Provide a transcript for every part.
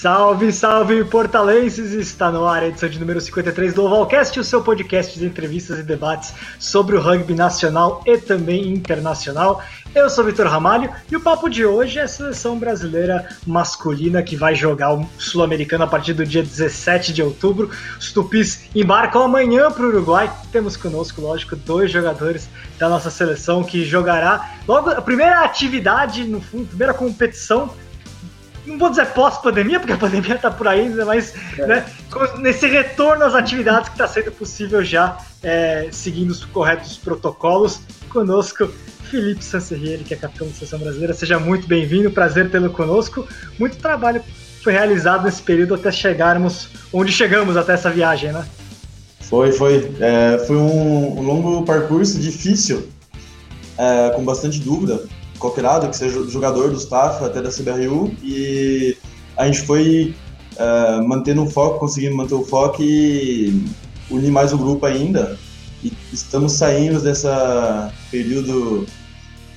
Salve, salve, portalenses! Está no ar a edição de número 53 do Ovalcast, o seu podcast de entrevistas e debates sobre o rugby nacional e também internacional. Eu sou Vitor Ramalho e o papo de hoje é a seleção brasileira masculina que vai jogar o Sul-Americano a partir do dia 17 de outubro. Os Tupis embarcam amanhã para o Uruguai. Temos conosco, lógico, dois jogadores da nossa seleção que jogará logo a primeira atividade, no fundo, primeira competição não vou dizer pós-pandemia, porque a pandemia está por aí, né, mas é. né, nesse retorno às atividades que está sendo possível já, é, seguindo os corretos protocolos. Conosco, Felipe Sancerrieri, que é capitão da seleção brasileira. Seja muito bem-vindo, prazer tê-lo conosco. Muito trabalho foi realizado nesse período até chegarmos onde chegamos até essa viagem, né? Foi, foi. É, foi um, um, longo percurso difícil, é, com bastante dúvida lado, que seja jogador do staff, até da CBRU, e a gente foi uh, mantendo o foco, conseguindo manter o foco e unir mais o grupo ainda. E estamos saindo dessa período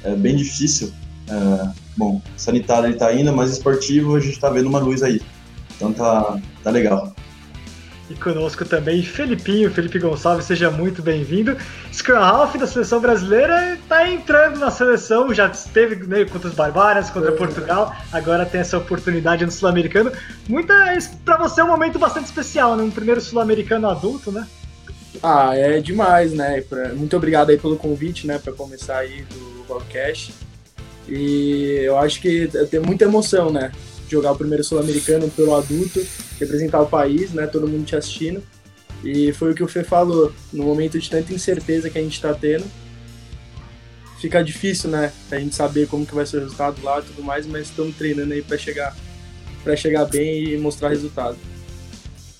uh, bem difícil. Uh, bom, sanitário ele tá ainda, mas esportivo a gente está vendo uma luz aí. Então tá, tá legal. E conosco também Felipinho, Felipe Gonçalves, seja muito bem-vindo. Scrum Half da seleção brasileira está entrando na seleção, já esteve né, contra os Barbárias, contra é. Portugal, agora tem essa oportunidade no Sul-Americano. Muita para você é um momento bastante especial, né? Um primeiro Sul-Americano adulto, né? Ah, é demais, né? Muito obrigado aí pelo convite, né, para começar aí do podcast. E eu acho que tem muita emoção, né? Jogar o primeiro sul-americano pelo adulto, representar o país, né, todo mundo te assistindo. E foi o que o Fê falou, no momento de tanta incerteza que a gente está tendo, fica difícil, né, a gente saber como que vai ser o resultado lá e tudo mais, mas estamos treinando aí para chegar para chegar bem e mostrar resultado.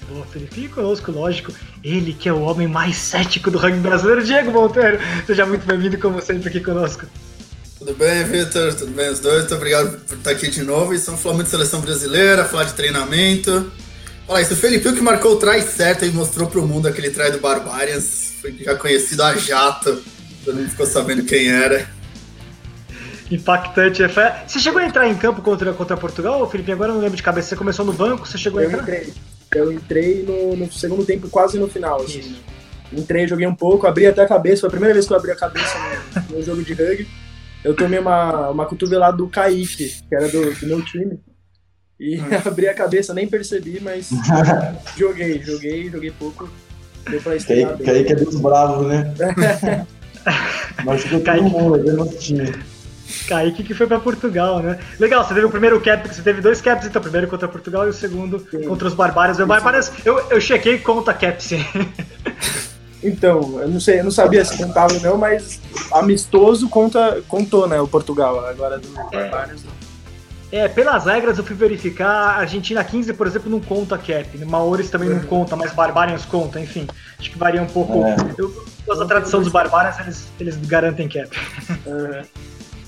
Boa, Felipe, conosco, lógico, ele que é o homem mais cético do rugby brasileiro, Diego Monteiro. Seja muito bem-vindo, como sempre, aqui conosco. Tudo bem, Vitor? Tudo bem os dois? Muito obrigado por estar aqui de novo. Estamos falando muito de seleção brasileira, falar de treinamento. Olha isso, o Felipe que marcou o try certo e mostrou para o mundo aquele try do Barbarians. Foi já conhecido a jato. Todo mundo ficou sabendo quem era. Impactante. É você chegou a entrar em campo contra, contra Portugal, Felipe? Agora eu não lembro de cabeça. Você começou no banco, você chegou eu a entrar? Entrei. Eu entrei no, no segundo tempo, quase no final. Assim. Entrei, joguei um pouco, abri até a cabeça. Foi a primeira vez que eu abri a cabeça no, no jogo de rugby eu tomei uma, uma cotovelada do Kaique, que era do, do meu time. E abri a cabeça, nem percebi, mas joguei, joguei, joguei pouco. Deu pra estrear Kaique, Kaique é dos bravos, né? Mas ficou todo mundo, é nosso time. Kaique que foi para Portugal, né? Legal, você teve o primeiro cap, você teve dois caps, então, o primeiro contra Portugal e o segundo sim. contra os Barbários. O Barbários, eu, eu chequei conta cap, sim. Então, eu não sei, eu não sabia se contava ou não, mas amistoso conta, contou, né? O Portugal, agora do Barbários. É, pelas regras eu fui verificar, a Argentina 15, por exemplo, não conta cap, né? Maores também não conta, mas Barbarians conta, enfim. Acho que varia um pouco. É. Eu, a tradição dos Barbarians, eles, eles garantem cap. Uhum.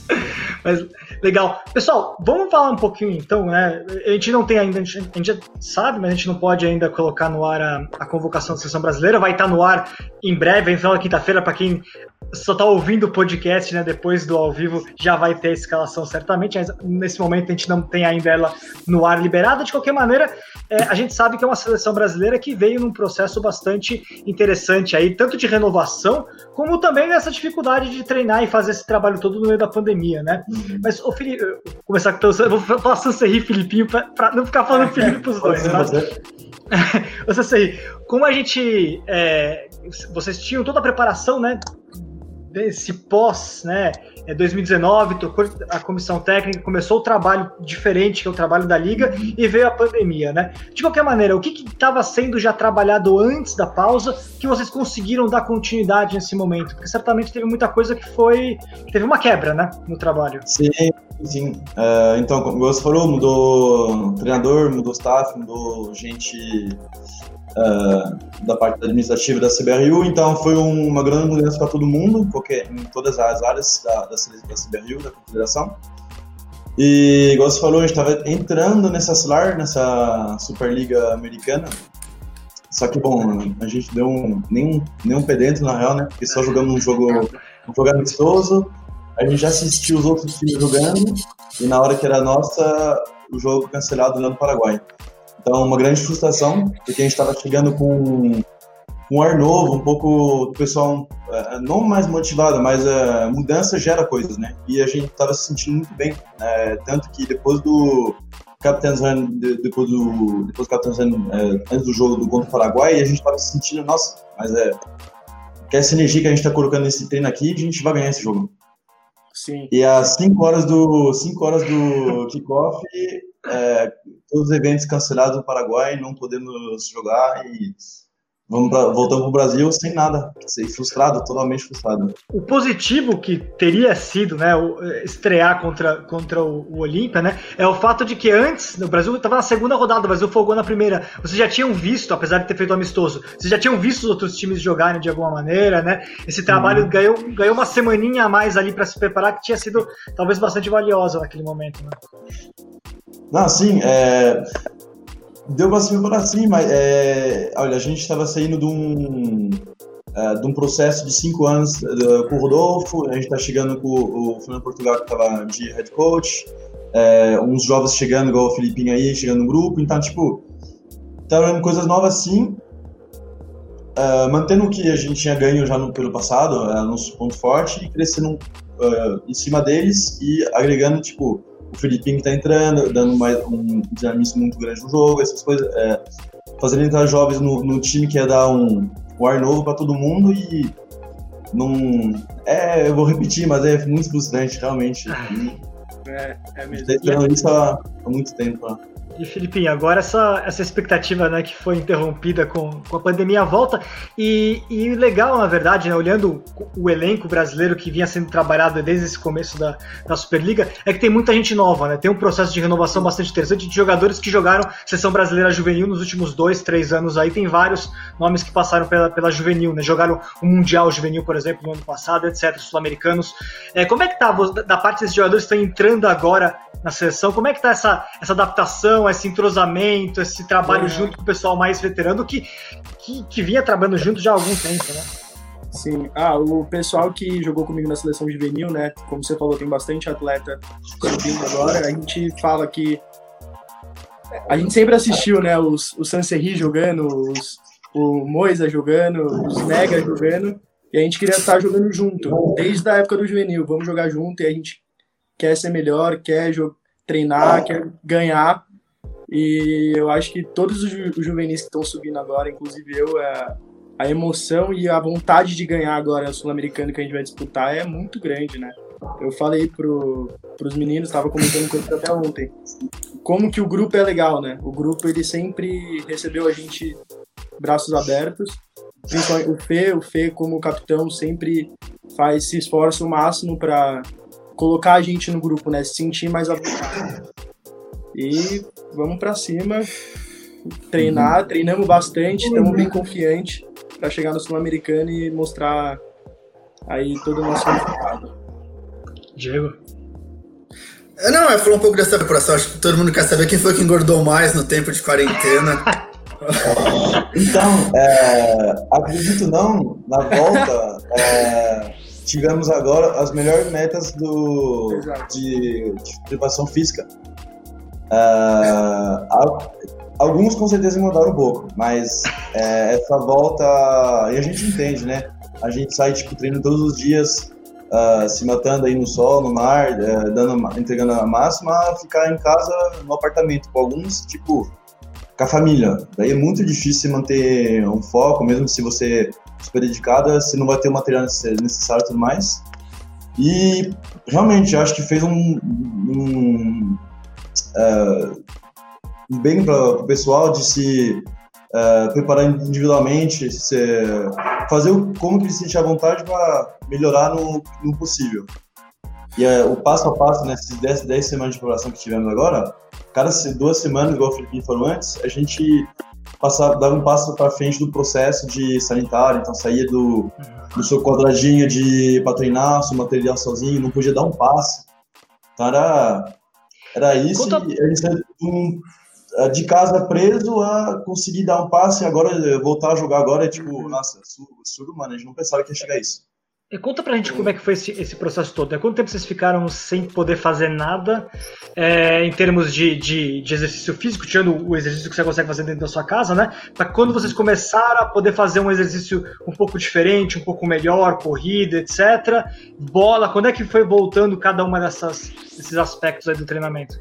Mas legal. Pessoal, vamos falar um pouquinho então, né? A gente não tem ainda, a gente, a gente já sabe, mas a gente não pode ainda colocar no ar a, a convocação da seleção brasileira. Vai estar no ar em breve, então na quinta-feira, para quem só está ouvindo o podcast, né? Depois do ao vivo já vai ter a escalação certamente, mas nesse momento a gente não tem ainda ela no ar liberada. De qualquer maneira, é, a gente sabe que é uma seleção brasileira que veio num processo bastante interessante aí, tanto de renovação, como também nessa dificuldade de treinar e fazer esse trabalho todo no meio da pandemia, né? Uhum. Mas, começar com o vou falar Sancerri e Filipinho para não ficar falando Felipe pros dois, né? Ô Sancerri, como a gente. É, vocês tinham toda a preparação, né? Desse pós, né? é, 2019, tocou a comissão técnica, começou o trabalho diferente, que é o trabalho da liga, e veio a pandemia, né? De qualquer maneira, o que estava sendo já trabalhado antes da pausa que vocês conseguiram dar continuidade nesse momento? Porque certamente teve muita coisa que foi. teve uma quebra, né? No trabalho. Sim, sim. Uh, então, como você falou, mudou treinador, mudou staff, mudou gente uh, da parte administrativa da CBRU, então foi um, uma grande mudança para todo mundo, qualquer, em todas as áreas da, da, da CBRU, da Confederação. E, igual você falou, a gente estava entrando nessa SLAR, nessa Superliga Americana, só que, bom, a gente deu um, nem, nem um pé na real, né? Porque só jogamos um jogo, um jogo amistoso, a gente já assistiu os outros times jogando, e na hora que era nossa, o jogo cancelado lá no Paraguai. Então, uma grande frustração, porque a gente estava chegando com um ar novo, um pouco o pessoal uh, não mais motivado, mas a uh, mudança gera coisas, né? E a gente estava se sentindo muito bem, uh, tanto que depois do Captain's Run, depois do depois do Captain's Run, é, antes do jogo do contra o Paraguai, a gente estava se sentindo, nossa, mas é que essa energia que a gente está colocando nesse treino aqui, a gente vai ganhar esse jogo. Sim. E às 5 horas do 5 horas do kickoff, é, todos os eventos cancelados no Paraguai, não podemos jogar e Vamos pra, voltando para o Brasil sem nada, sei, frustrado, totalmente frustrado. O positivo que teria sido, né, estrear contra, contra o, o Olímpia, né, é o fato de que antes, no Brasil estava na segunda rodada, o Brasil folgou na primeira. Vocês já tinham visto, apesar de ter feito amistoso, vocês já tinham visto os outros times jogarem de alguma maneira, né? Esse trabalho uhum. ganhou, ganhou uma semaninha a mais ali para se preparar, que tinha sido talvez bastante valiosa naquele momento, né? Não, sim, é, Deu pra cima para cima. É, olha, a gente estava saindo de um, é, de um processo de cinco anos uh, com o Rodolfo, a gente está chegando com o, Fernando Portugal, que estava de head coach, é, uns jovens chegando, igual o Filipinho aí, chegando no grupo. Então, tipo, tá vendo coisas novas sim, uh, mantendo o que a gente tinha ganho já no, pelo passado, uh, nosso ponto forte, e crescendo uh, em cima deles e agregando, tipo, o Filipinho que tá entrando, dando mais, um dinamismo muito grande no jogo, essas coisas. É, fazendo entrar jovens no, no, time que é dar um, um ar novo para todo mundo e não. É, eu vou repetir, mas é muito frustrante, realmente. É, é mesmo. Tá esperando isso há, há muito tempo. Né? E Filipinho, agora essa, essa expectativa né, que foi interrompida com, com a pandemia volta. E, e legal, na verdade, né, olhando o elenco brasileiro que vinha sendo trabalhado desde esse começo da, da Superliga, é que tem muita gente nova, né? Tem um processo de renovação bastante interessante de jogadores que jogaram seleção brasileira juvenil nos últimos dois, três anos aí. Tem vários nomes que passaram pela, pela juvenil, né? Jogaram o Mundial Juvenil, por exemplo, no ano passado, etc. Sul-americanos. É, como é que tá da parte desses jogadores que estão entrando agora na seleção? Como é que tá essa, essa adaptação? Esse entrosamento, esse trabalho é. junto com o pessoal mais veterano que, que, que, vinha trabalhando junto já há algum tempo, né? Sim, ah, o pessoal que jogou comigo na seleção juvenil, né? Como você falou, tem bastante atleta subindo agora. A gente fala que a gente sempre assistiu, né? Os, o Sanserri jogando, os, o Moisa jogando, os Mega jogando, e a gente queria estar jogando junto, desde a época do juvenil. Vamos jogar junto e a gente quer ser melhor, quer treinar, quer ganhar. E eu acho que todos os, ju os juvenis que estão subindo agora, inclusive eu, é, a emoção e a vontade de ganhar agora o Sul-Americano que a gente vai disputar é muito grande, né? Eu falei pro, pros meninos, estava comentando com eles até ontem, como que o grupo é legal, né? O grupo ele sempre recebeu a gente braços abertos, o Fê, o Fê como capitão sempre faz se esforça o máximo para colocar a gente no grupo, né? Se sentir mais à. E vamos para cima, treinar, uhum. treinamos bastante, estamos bem confiantes para chegar no Sul-Americano e mostrar aí todo o nosso resultado. Diego? É, não, eu falou um pouco dessa preparação, acho que todo mundo quer saber quem foi que engordou mais no tempo de quarentena. então, é, acredito não, na volta, é, tivemos agora as melhores metas do, de, de preparação física. Uh, alguns com certeza mudaram um pouco, mas é, essa volta. E a gente entende, né? A gente sai tipo, treino todos os dias, uh, se matando aí no sol, no mar, uh, dando, entregando a máxima, ficar em casa no apartamento. Com alguns, tipo, com a família. Daí é muito difícil manter um foco, mesmo se você super dedicada, se não vai ter o material necessário e tudo mais. E realmente, acho que fez um, um uh, bem para o pessoal de se uh, preparar individualmente, se, fazer o, como que ele se sentir à vontade para melhorar no, no, possível. E uh, o passo a passo, nessas né, 10, 10 semanas de preparação que tivemos agora, cada duas semanas, igual o Felipe falou antes, a gente passava, dava um passo para frente do processo de sanitário, então saía do, do seu quadradinho de para treinar, seu material sozinho, não podia dar um passo. Então era era isso, Conta... ele saiu é, de casa preso a conseguir dar um passe e agora voltar a jogar agora é tipo, nossa, surdo, mano, a gente não pensava que ia chegar a isso. E conta pra gente como é que foi esse, esse processo todo. Há quanto tempo vocês ficaram sem poder fazer nada é, em termos de, de, de, exercício físico, tirando o exercício que você consegue fazer dentro da sua casa, né? Para quando vocês começaram a poder fazer um exercício um pouco diferente, um pouco melhor, corrida, etc. Bola, quando é que foi voltando cada uma dessas, desses aspectos aí do treinamento?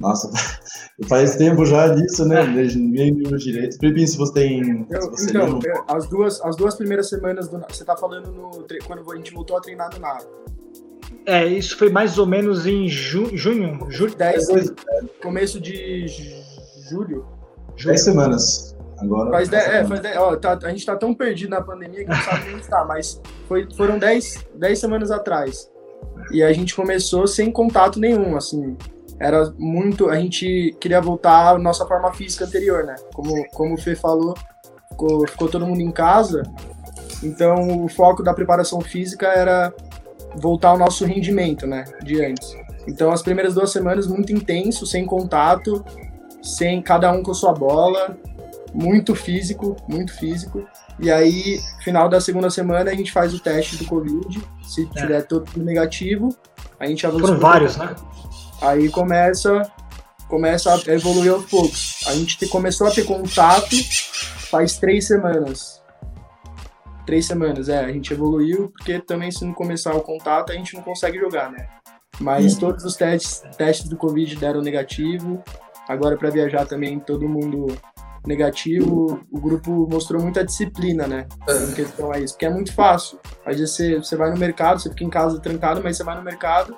Nossa, faz tempo já disso, né? Ninguém viu direito. Felipe, se você tem. Eu, se você então, as, duas, as duas primeiras semanas do. Você tá falando no, quando a gente voltou a treinar no NAR. É, isso foi mais ou menos em ju, junho. Julho? 10, começo de julho. 10 semanas. Agora. Faz dez, é, faz dez, ó, tá, a gente tá tão perdido na pandemia que não sabe onde tá, mas foi, foram 10 semanas atrás. E a gente começou sem contato nenhum, assim era muito. A gente queria voltar à nossa forma física anterior, né? Como, como o Fê falou, ficou, ficou todo mundo em casa, então o foco da preparação física era voltar ao nosso rendimento, né? De antes. Então as primeiras duas semanas muito intenso, sem contato, sem cada um com a sua bola, muito físico, muito físico. E aí, final da segunda semana, a gente faz o teste do Covid. Se é. tiver tudo negativo, a gente avança. Foram vários, né? Aí começa, começa a evoluir aos poucos. A gente começou a ter contato faz três semanas. Três semanas, é. A gente evoluiu, porque também se não começar o contato, a gente não consegue jogar, né? Mas uhum. todos os testes, testes do Covid deram negativo. Agora para viajar também todo mundo negativo. O grupo mostrou muita disciplina, né? Em questão a isso, porque é muito fácil. Às vezes você, você vai no mercado, você fica em casa trancado, mas você vai no mercado,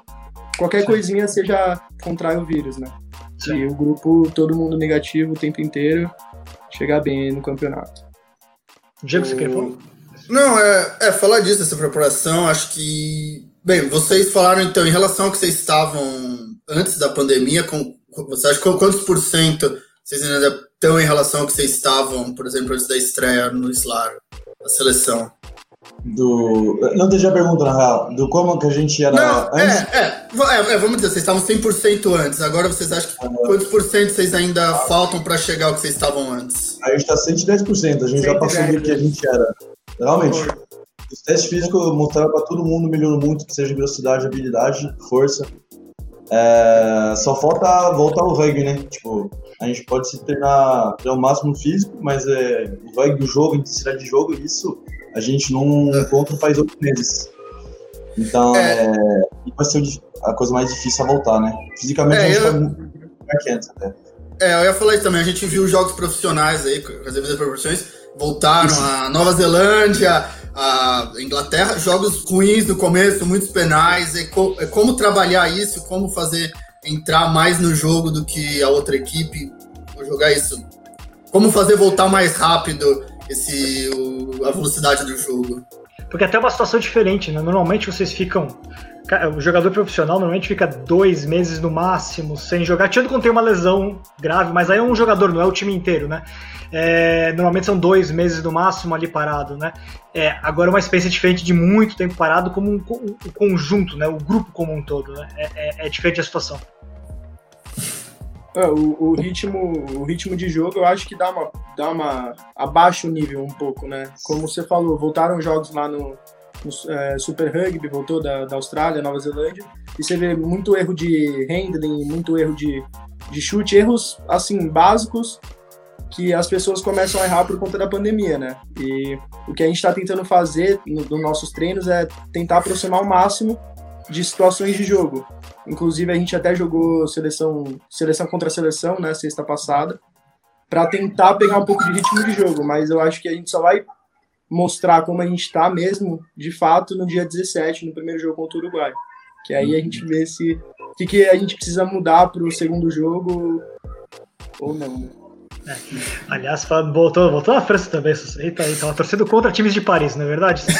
qualquer coisinha você já contrai o vírus, né? Sim. E o grupo, todo mundo negativo o tempo inteiro, chegar bem no campeonato. Diego, você quer falar? Não, é, é falar disso, dessa preparação, acho que. Bem, vocês falaram então, em relação ao que vocês estavam antes da pandemia, com, você acha quantos por cento vocês ainda estão em relação ao que vocês estavam, por exemplo, antes da estreia no Slar, a seleção? Do. Não entendi a pergunta, na real. Do como que a gente era. Não, é, antes? É, é, é, vamos dizer, vocês estavam 100% antes. Agora vocês acham que. Quantos por cento vocês ainda ah, faltam para chegar ao que vocês estavam antes? A gente tá 110%. A gente 110, já passou do que a gente era. Realmente. Os testes físicos mostraram para todo mundo, melhorou muito, que seja velocidade, habilidade, força. É, só falta voltar ao rugby, né? Tipo, a gente pode se treinar, treinar o máximo físico, mas é, o rugby, o jogo, a intensidade de jogo, isso a gente não encontra faz oito meses. Então, é... é vai ser a coisa mais difícil a voltar, né? Fisicamente é, a gente eu... tá muito antes até. É, eu ia falar isso também. A gente viu jogos profissionais aí, com as devidas proporções, voltaram a Nova Zelândia, a Inglaterra, jogos ruins no começo, muitos penais. É, co é como trabalhar isso, como fazer entrar mais no jogo do que a outra equipe, jogar isso. Como fazer voltar mais rápido esse, o, a velocidade do jogo. Porque até uma situação diferente, né? Normalmente vocês ficam. O jogador profissional normalmente fica dois meses no máximo sem jogar, tirando quando tem uma lesão grave, mas aí é um jogador, não é o time inteiro, né? É, normalmente são dois meses no máximo ali parado, né? É, agora uma experiência diferente de muito tempo parado como um, um, um conjunto, né? O grupo como um todo, né? É, é, é diferente a situação. É, o, o, ritmo, o ritmo de jogo eu acho que dá uma, dá uma abaixa o nível um pouco, né? Como você falou, voltaram jogos lá no, no é, Super Rugby, voltou da, da Austrália, Nova Zelândia, e você vê muito erro de handling, muito erro de, de chute, erros assim básicos que as pessoas começam a errar por conta da pandemia, né? E o que a gente está tentando fazer nos no nossos treinos é tentar aproximar o máximo de situações de jogo. Inclusive, a gente até jogou seleção, seleção contra seleção, né, sexta passada, para tentar pegar um pouco de ritmo de jogo, mas eu acho que a gente só vai mostrar como a gente está mesmo, de fato, no dia 17, no primeiro jogo contra o Uruguai. Que aí a gente vê se o que, que a gente precisa mudar para o segundo jogo ou não. É. Aliás, voltou, voltou a França também, aí tá, tá torcendo contra times de Paris, não é verdade?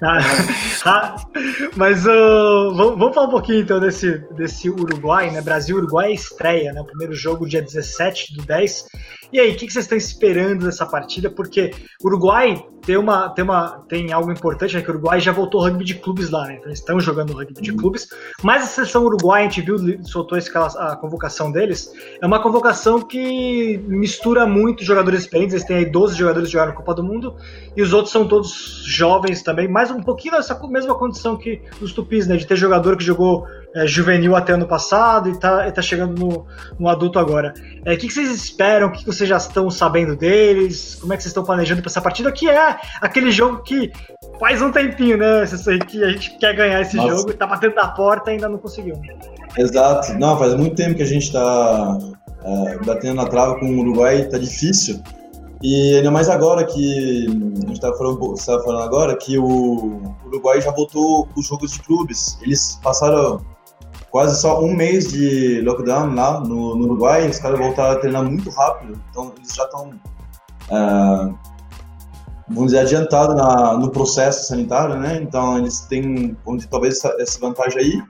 Mas uh, vamos, falar um pouquinho então desse, desse Uruguai, né? Brasil-Uruguai estreia, né? O primeiro jogo dia 17 do 10. E aí, o que, que vocês estão esperando dessa partida? Porque o Uruguai tem, uma, tem, uma, tem algo importante, né? Que o Uruguai já voltou ao rugby de clubes lá, né? Então eles estão jogando rugby de clubes. Mas a seleção Uruguai, a gente viu, soltou a convocação deles, é uma convocação que mistura muito jogadores experientes. Eles têm aí 12 jogadores que jogaram na Copa do Mundo e os outros são todos jovens também, mais um pouquinho nessa mesma condição que os Tupis, né? De ter jogador que jogou é, juvenil até ano passado e tá, e tá chegando no, no adulto agora. É, o é, que, que, vocês esperam? O que, que, vocês já estão sabendo deles? Como é que vocês estão planejando para essa partida? Que é aquele jogo que faz um tempinho, né? Que a gente quer ganhar esse Nossa. jogo e tá batendo na porta e ainda não conseguiu. Exato. Não, faz muito tempo que a gente tá é, batendo na trava com o Uruguai, tá difícil. E ainda mais agora que a gente estava falando, falando agora que o Uruguai já voltou os jogos de clubes. Eles passaram quase só um mês de lockdown lá no, no Uruguai, os caras voltaram a treinar muito rápido, então eles já estão, é, vamos dizer, adiantados na, no processo sanitário, né? Então eles têm, dizer, talvez essa, essa vantagem aí.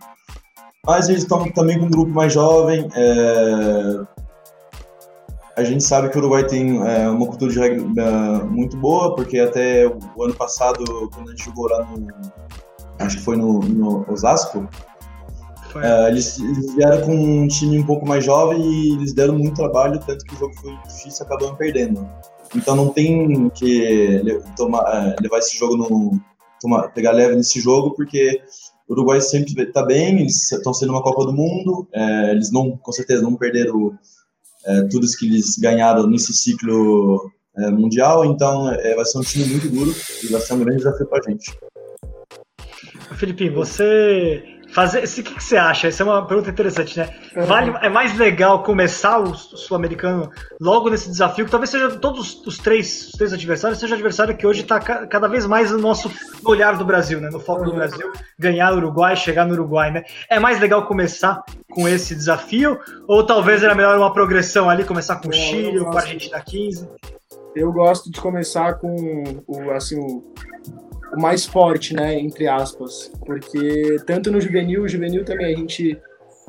Mas eles estão também com um grupo mais jovem. É, a gente sabe que o Uruguai tem é, uma cultura de regra é, muito boa, porque até o ano passado, quando a gente jogou lá no. Acho que foi no, no Osasco, Uh, eles, eles, vieram com um time um pouco mais jovem e eles deram muito trabalho, tanto que o jogo foi difícil e acabamos perdendo. Então não tem que tomar, uh, levar esse jogo no. Tomar, pegar leve nesse jogo, porque o Uruguai sempre está bem, eles estão sendo uma Copa do Mundo, uh, eles não, com certeza não perderam tudo isso que eles ganharam nesse ciclo mundial, então vai ser um time muito duro e vai ser um grande desafio para a gente. Felipe, você Fazer, o que, que você acha? Essa é uma pergunta interessante, né? Vale, é mais legal começar o sul-americano logo nesse desafio, que talvez seja todos os três, os três adversários, seja adversário que hoje está cada vez mais no nosso no olhar do Brasil, né? No foco do Brasil, ganhar o Uruguai, chegar no Uruguai, né? É mais legal começar com esse desafio, ou talvez era melhor uma progressão ali, começar com o Chile com a Argentina 15? Eu gosto de começar com o, assim, o o mais forte, né, entre aspas, porque tanto no juvenil, juvenil também a gente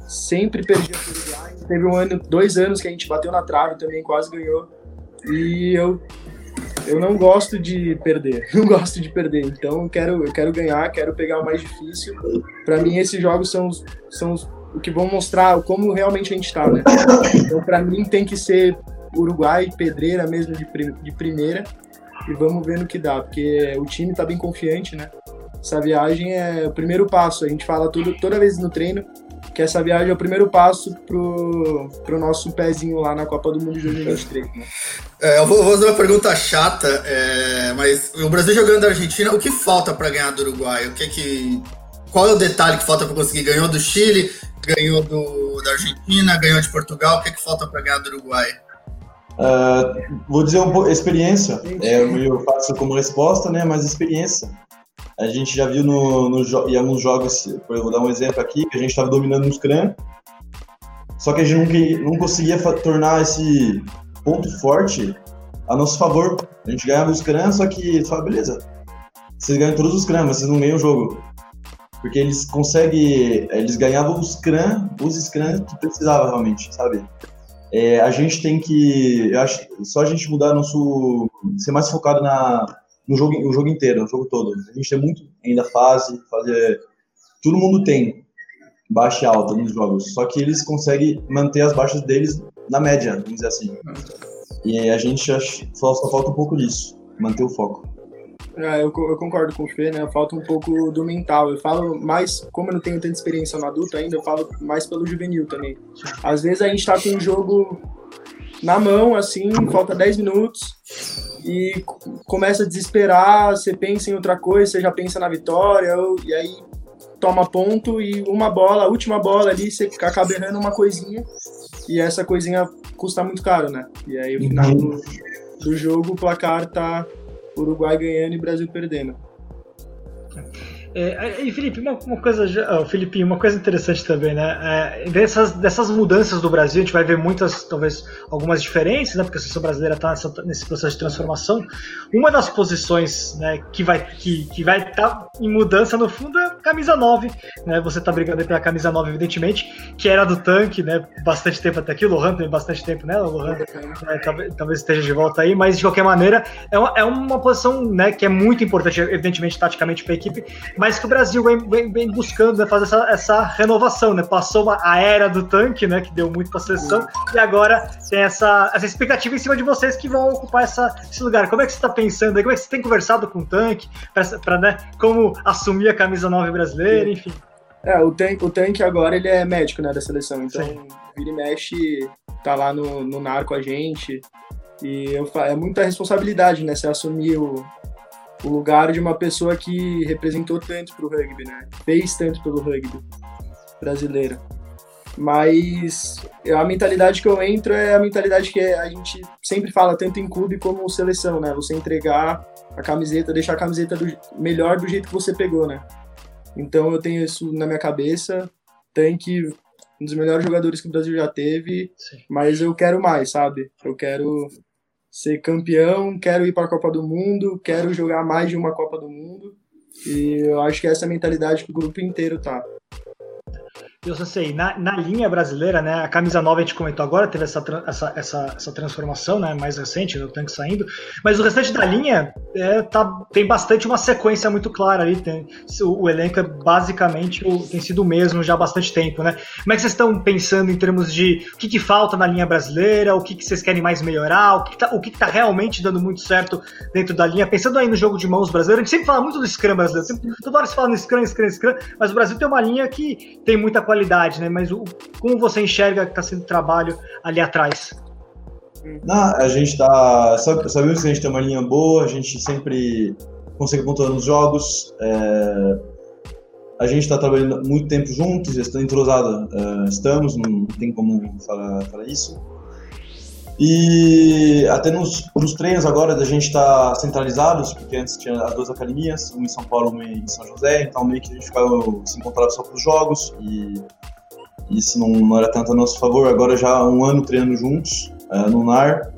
sempre perdia por. Teve um ano, dois anos que a gente bateu na trave também, quase ganhou. E eu eu não gosto de perder, não gosto de perder. Então eu quero eu quero ganhar, quero pegar o mais difícil. Para mim esses jogos são os, são o que vão mostrar como realmente a gente está, né? Então para mim tem que ser Uruguai, pedreira mesmo de, de primeira e vamos ver no que dá, porque o time está bem confiante, né? Essa viagem é o primeiro passo. A gente fala tudo, toda vez no treino que essa viagem é o primeiro passo pro, pro nosso pezinho lá na Copa do Mundo de 2023. Né? É, eu vou, vou, fazer uma pergunta chata, é, mas o Brasil jogando da Argentina, o que falta para ganhar do Uruguai? O que que qual é o detalhe que falta para conseguir? Ganhou do Chile, ganhou do, da Argentina, ganhou de Portugal. O que, que falta para ganhar do Uruguai? Uh, vou dizer um pouco, experiência, é meio fácil como resposta, né, mas experiência. A gente já viu no, no, em alguns jogos, eu vou dar um exemplo aqui, que a gente estava dominando no Scrum, só que a gente não, não conseguia tornar esse ponto forte a nosso favor. A gente ganhava o Scrum, só que fala, beleza, vocês ganham todos os Scrum, mas vocês não ganham o jogo. Porque eles conseguem, eles ganhavam os Scrum, os Scrum que precisava realmente, sabe? É, a gente tem que, eu acho, só a gente mudar nosso, ser mais focado na, no jogo, no jogo inteiro, no jogo todo. A gente tem muito ainda fase, fazer, todo mundo tem baixa e alta nos jogos, só que eles conseguem manter as baixas deles na média, vamos dizer assim. E a gente só, só falta um pouco disso, manter o foco. É, eu, eu, concordo com o Fê, né? Falta um pouco do mental. Eu falo mais, como eu não tenho tanta experiência no adulto ainda, eu falo mais pelo juvenil também. Às vezes a gente tá com um jogo na mão, assim, falta 10 minutos e começa a desesperar, você pensa em outra coisa, você já pensa na vitória, e aí toma ponto e uma bola, a última bola ali, você acaba errando uma coisinha e essa coisinha custa muito caro, né? E aí o final do, do jogo o placar tá Uruguai ganhando e Brasil perdendo. É, e Felipe, uma, uma coisa, oh, Felipe, uma coisa interessante também, né? É, dessas, dessas mudanças do Brasil, a gente vai ver muitas, talvez algumas diferenças, né? Porque a seleção brasileira está nesse processo de transformação. Uma das posições, né, que vai que, que vai estar tá em mudança no fundo é a camisa 9, né? Você está brigando pela camisa 9, evidentemente, que era do tanque, né? Bastante tempo até aqui, o Lohan tem bastante tempo nela, o Lohan né, talvez, talvez, esteja de volta aí, mas de qualquer maneira é uma, é uma posição, né, que é muito importante, evidentemente, taticamente para a equipe, mas que o Brasil vem, vem, vem buscando né, fazer essa, essa, renovação, né? Passou uma, a era do tanque, né? Que deu muito para a seleção, e agora tem essa, essa expectativa em cima de vocês que vão ocupar essa, esse lugar. Como é que você está pensando aí? Como é que você tem conversado com o tanque para né, como assumir a camisa 9 brasileira, enfim? É, o tanque, o tanque agora ele é médico né, da seleção, então Sim. vira e mexe, tá lá no, no NAR com a gente. E eu, é muita responsabilidade, né? Você assumir o, o lugar de uma pessoa que representou tanto para o rugby, né? Fez tanto pelo rugby brasileiro. Mas a mentalidade que eu entro é a mentalidade que a gente sempre fala, tanto em clube como seleção, né? Você entregar a camiseta, deixar a camiseta do, melhor do jeito que você pegou, né? Então eu tenho isso na minha cabeça. Tanque, um dos melhores jogadores que o Brasil já teve, Sim. mas eu quero mais, sabe? Eu quero ser campeão, quero ir para a Copa do Mundo, quero jogar mais de uma Copa do Mundo. E eu acho que essa é a mentalidade que o grupo inteiro tá. Eu sei, na, na linha brasileira, né, a camisa nova a gente comentou agora, teve essa, essa, essa, essa transformação né, mais recente, né, o tanque saindo, mas o restante da linha é, tá, tem bastante uma sequência muito clara ali, tem, o, o elenco é basicamente o, tem sido o mesmo já há bastante tempo, né? Como é que vocês estão pensando em termos de o que, que falta na linha brasileira, o que, que vocês querem mais melhorar, o que, que tá, o que, que tá realmente dando muito certo dentro da linha, pensando aí no jogo de mãos brasileiro, a gente sempre fala muito do Scrum brasileiro, sempre, toda hora se fala no Scrum, Scrum, Scrum, mas o Brasil tem uma linha que tem muita qualidade qualidade, né? Mas o, como você enxerga que está sendo trabalho ali atrás? Não, a gente está. Sabemos que a gente tem uma linha boa, a gente sempre consegue pontuar nos jogos. É, a gente está trabalhando muito tempo juntos, já está entrosada. É, estamos, não tem como falar, falar isso. E até nos, nos treinos agora a gente está centralizados, porque antes tinha as duas academias, uma em São Paulo e uma em São José, então meio que a gente ficava, se encontrava só para os jogos e isso não, não, era tanto a nosso favor. Agora já há um ano treinando juntos uh, no NAR,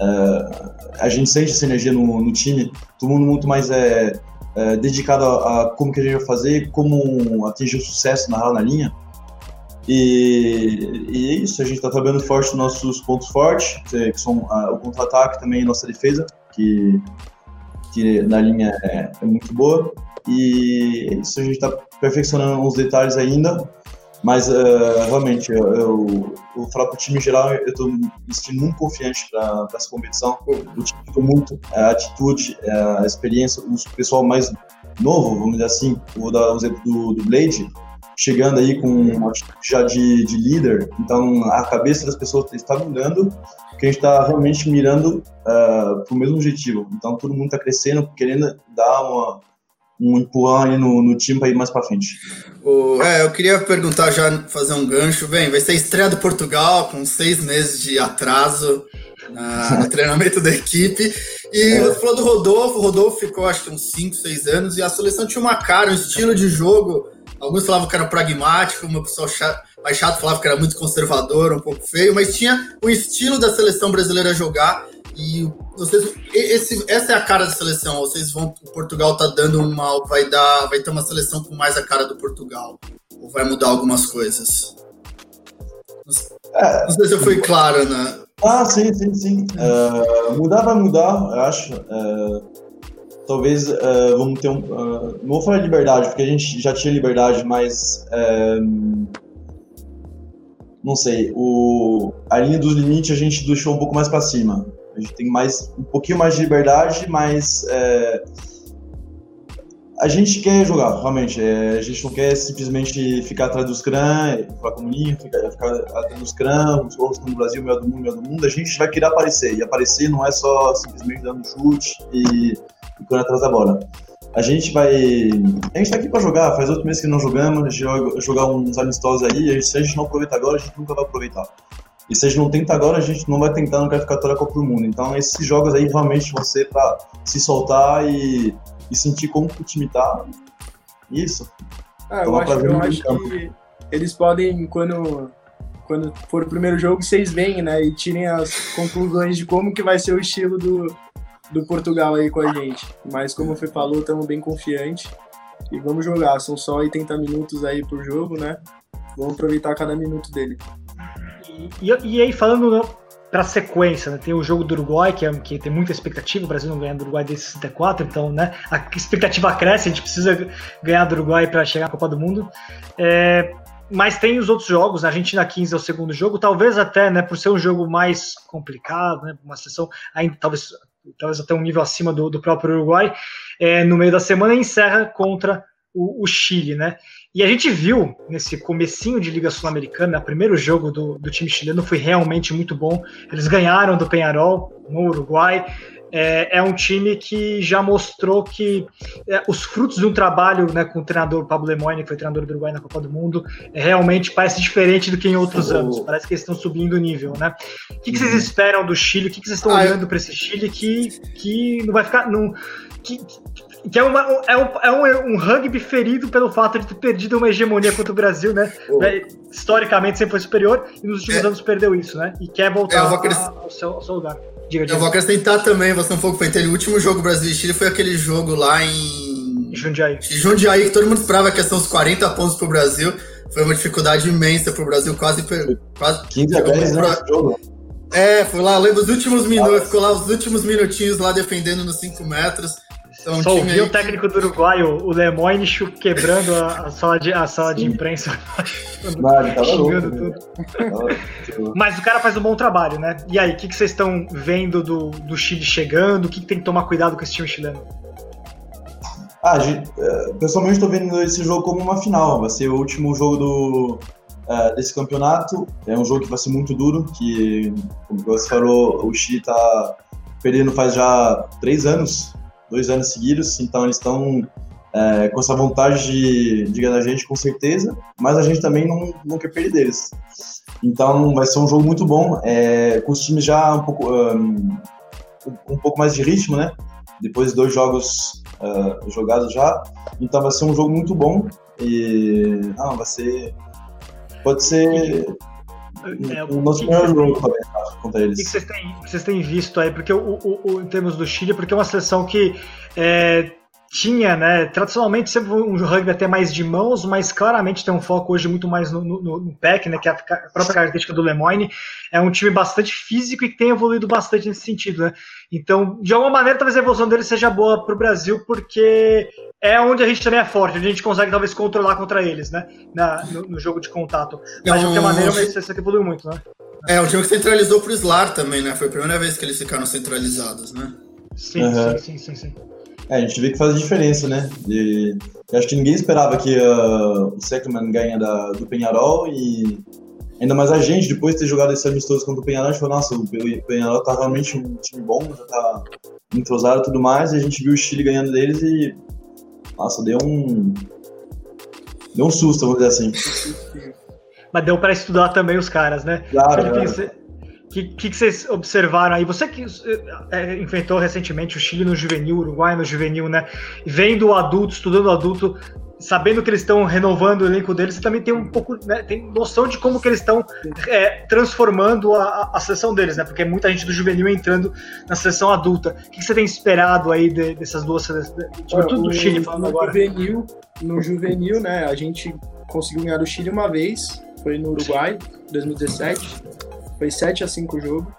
uh, a gente sente essa energia no, no time, todo mundo muito mais é, é dedicado a, a, como que a gente vai fazer, como atingir o sucesso na, na linha. E, e é isso, a gente está trabalhando forte nos nossos pontos fortes, que são uh, o contra-ataque também e nossa defesa, que, que na linha é, é muito boa. E é isso, a gente está perfeccionando uns detalhes ainda, mas uh, realmente, eu, eu, eu vou falar para o time em geral, eu estou me sentindo muito confiante para essa competição. O time ficou muito, a atitude, a experiência, o pessoal mais novo, vamos dizer assim, vou dar um exemplo do, do Blade, chegando aí com já de, de líder, então a cabeça das pessoas está mudando, porque a gente está realmente mirando uh, para o mesmo objetivo. Então todo mundo está crescendo, querendo dar uma, um empurrão aí no, no time para ir mais para frente. O, é, eu queria perguntar já, fazer um gancho. Bem, vai ser estreia do Portugal com seis meses de atraso na, no treinamento da equipe. E é. você falou do Rodolfo, o Rodolfo ficou acho que uns 5, 6 anos e a seleção tinha uma cara, um estilo de jogo Alguns falavam que era pragmático, uma pessoa chato, mais chato falava que era muito conservador, um pouco feio, mas tinha o estilo da seleção brasileira jogar. E vocês, esse, essa é a cara da seleção. Vocês vão, o Portugal tá dando uma, vai dar, vai ter uma seleção com mais a cara do Portugal, ou vai mudar algumas coisas. Não, é, não sei se eu fui claro, né? Ah, sim, sim, sim. Uh, mudar vai mudar, eu acho. Uh, talvez uh, vamos ter um. Não vou falar liberdade, porque a gente já tinha liberdade, mas. Não sei, o, a linha dos limites a gente deixou um pouco mais para cima. A gente tem mais um pouquinho mais de liberdade, mas a gente quer jogar, realmente. É, a gente não quer simplesmente ficar atrás dos crãs, falar com o Ninho, ficar, ficar atrás dos crãs, os outros no Brasil, melhor do mundo, melhor do mundo. A gente vai querer aparecer. E aparecer não é só simplesmente dando chute e correr atrás da bola. A gente vai. A gente tá aqui para jogar, faz oito meses que não jogamos, a gente jogar uns amistosos aí, e se a gente não aproveitar agora, a gente nunca vai aproveitar. E se a gente não tenta agora, a gente não vai tentar no qualificatória Copa do Mundo. Então, esses jogos aí realmente você para se soltar e, e sentir como o time tá. Isso. Ah, eu acho, eu acho que eles podem, quando, quando for o primeiro jogo, vocês veem, né? E tirem as conclusões de como que vai ser o estilo do, do Portugal aí com a gente. Mas como o Fê falou, estamos bem confiantes. E vamos jogar. São só 80 minutos aí por jogo, né? Vamos aproveitar cada minuto dele. E, e, e aí, falando para sequência, né? tem o jogo do Uruguai, que, é, que tem muita expectativa, o Brasil não ganha do Uruguai desde 64, então né, a expectativa cresce, a gente precisa ganhar do Uruguai para chegar à Copa do Mundo. É, mas tem os outros jogos, a Argentina 15 é o segundo jogo, talvez até, né, por ser um jogo mais complicado, né, uma sessão ainda talvez, talvez até um nível acima do, do próprio Uruguai, é, no meio da semana encerra contra o, o Chile, né? E a gente viu nesse comecinho de Liga Sul-Americana, o primeiro jogo do, do time chileno foi realmente muito bom. Eles ganharam do Penharol no Uruguai. É, é, um time que já mostrou que é, os frutos de um trabalho né, com o treinador Pablo Lemoyne, que foi treinador do Uruguai na Copa do Mundo, é, realmente parece diferente do que em outros anos. Parece que eles estão subindo o nível, né? O que, que vocês uhum. esperam do Chile? O que, que vocês estão ah, olhando para esse Chile que, que não vai ficar. Não, que, que é, uma, é, um, é um, um, rugby ferido pelo fato de ter perdido uma hegemonia contra o Brasil, né? Oh. Historicamente sempre foi superior e nos últimos é. anos perdeu isso, né? E quer voltar ao, seu, ao seu lugar. Diga, diga. Eu vou acrescentar também, você não foi feito. O último jogo Brasil e Chile foi aquele jogo lá em. Jundiaí. Jundiaí, que todo mundo esperava que ia ser uns 40 pontos pro Brasil. Foi uma dificuldade imensa pro Brasil, quase. quase 15 a 10 né, jogo. É, foi lá, lembro os últimos minutos, ficou lá os últimos minutinhos lá defendendo nos 5 metros. Então, Só ouvi o técnico do Uruguai, o Lemoyne, quebrando a, a, sala de, a sala de imprensa. Mas o cara faz um bom trabalho, né? E aí, o que, que vocês estão vendo do, do Chile chegando? O que, que tem que tomar cuidado com esse time chileno? Ah, é, pessoalmente estou vendo esse jogo como uma final. Vai ser o último jogo do, uh, desse campeonato. É um jogo que vai ser muito duro, que, como você falou, o Chile está perdendo faz já três anos dois anos seguidos, então eles estão é, com essa vontade de, de ganhar a gente, com certeza, mas a gente também não, não quer perder deles. Então vai ser um jogo muito bom, é, com os times já um pouco, um, um pouco mais de ritmo, né? Depois de dois jogos uh, jogados já. Então vai ser um jogo muito bom e não, vai ser. Pode ser é, o nosso melhor jogo também, contra eles. O que vocês têm, vocês têm visto aí? Porque o, o, o, em termos do Chile, porque é uma seleção que é, tinha, né, tradicionalmente sempre um rugby até mais de mãos, mas claramente tem um foco hoje muito mais no, no, no pack, né, que é a própria característica do Lemoyne. É um time bastante físico e que tem evoluído bastante nesse sentido, né? Então, de alguma maneira, talvez a evolução dele seja boa para o Brasil, porque é onde a gente também é forte, onde a gente consegue talvez controlar contra eles, né? Na, no, no jogo de contato. Mas de qualquer maneira, mas isso aqui evoluiu muito, né? É, um time que centralizou pro Slar também, né? Foi a primeira vez que eles ficaram centralizados, né? Sim, uhum. sim, sim, sim, sim. É, a gente vê que faz diferença, né? E, eu acho que ninguém esperava que uh, o Seckman ganha da, do Penharol e ainda mais a gente, depois de ter jogado esse amistoso contra o Penharol, a gente falou, nossa, o Penharol tá realmente um time bom, já tá entrosado e tudo mais, e a gente viu o Chile ganhando deles e nossa, deu um. Deu um susto, vamos dizer assim. Mas deu para estudar também os caras, né? Claro. O que, que, que, vocês observaram aí? Você que é, enfrentou recentemente o Chile no juvenil, o Uruguai no juvenil, né? Vendo o adulto, estudando o adulto, sabendo que eles estão renovando o elenco deles, você também tem um pouco, né, tem noção de como que eles estão é, transformando a, a seleção deles, né? Porque muita gente do juvenil entrando na seleção adulta. O que, que você tem esperado aí de, dessas duas seleções? Sobretudo do Chile, falando no agora. Juvenil, no juvenil, né? A gente conseguiu ganhar do Chile uma vez, foi no Uruguai, 2017. Foi 7 a 5 o jogo.